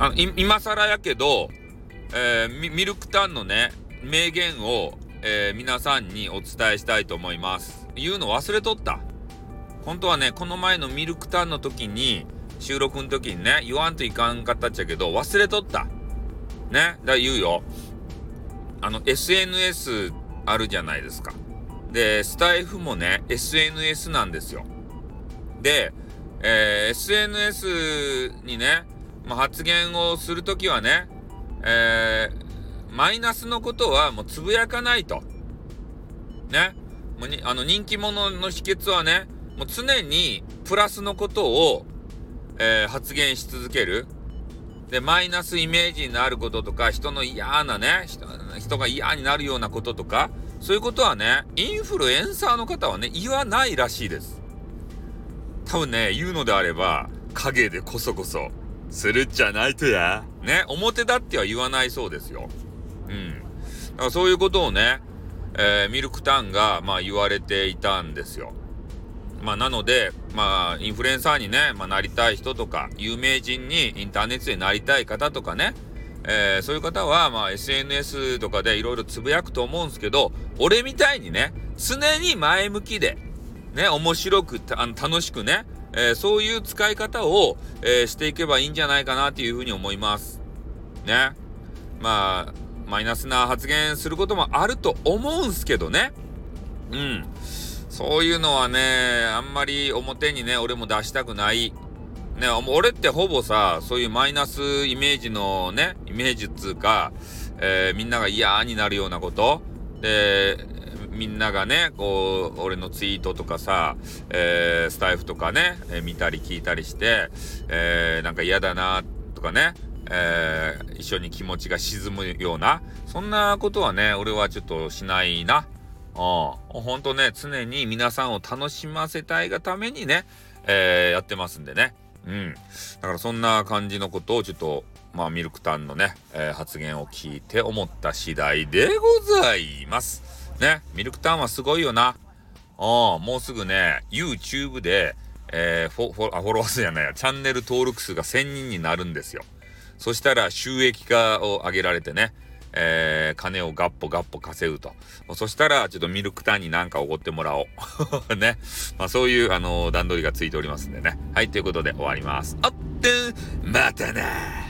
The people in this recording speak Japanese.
あ今更やけど、えー、ミルクタンのね、名言を、えー、皆さんにお伝えしたいと思います。言うの忘れとった。本当はね、この前のミルクタンの時に、収録の時にね、言わんといかんかったっちゃけど、忘れとった。ね、だ言うよ。あの、SNS あるじゃないですか。で、スタイフもね、SNS なんですよ。で、えー、SNS にね、まあ、発言をするときはね、えー、マイナスのことはもうつぶやかないと。ね。もうにあの人気者の秘訣はね、もう常にプラスのことを、えー、発言し続ける。で、マイナスイメージになることとか、人の嫌なね、人が嫌になるようなこととか、そういうことはね、インフルエンサーの方はね、言わないらしいです。多分ね、言うのであれば、影でこそこそ、するっちゃないとや。ね、表だっては言わないそうですよ。うん。だからそういうことをね、えー、ミルクタンが、まあ言われていたんですよ。まあなので、まあインフルエンサーにね、まあなりたい人とか、有名人にインターネットでなりたい方とかね、えー、そういう方は、まあ SNS とかでいろいろつぶやくと思うんですけど、俺みたいにね、常に前向きで、ね、面白く、あの楽しくね、えー、そういう使い方を、えー、していけばいいんじゃないかなっていうふうに思います。ね。まあ、マイナスな発言することもあると思うんすけどね。うん。そういうのはね、あんまり表にね、俺も出したくない。ね、俺ってほぼさ、そういうマイナスイメージのね、イメージっつうか、えー、みんなが嫌になるようなこと、で、みんながね、こう、俺のツイートとかさ、えー、スタイフとかね、えー、見たり聞いたりして、えー、なんか嫌だな、とかね、えー、一緒に気持ちが沈むような、そんなことはね、俺はちょっとしないな。うん。ほんとね、常に皆さんを楽しませたいがためにね、えー、やってますんでね。うん。だからそんな感じのことをちょっと、まあ、ミルクタンのね、えー、発言を聞いて思った次第でございます。ね、ミルクタウンはすごいよな。うん、もうすぐね、YouTube で、えー、フォ、フォ、あ、フォロワー数じゃないや、チャンネル登録数が1000人になるんですよ。そしたら収益化を上げられてね、えー、金をガッポガッポ稼ぐと。そしたら、ちょっとミルクタンになんかおごってもらおう。ね。まあそういう、あのー、段取りがついておりますんでね。はい、ということで終わります。あって、またな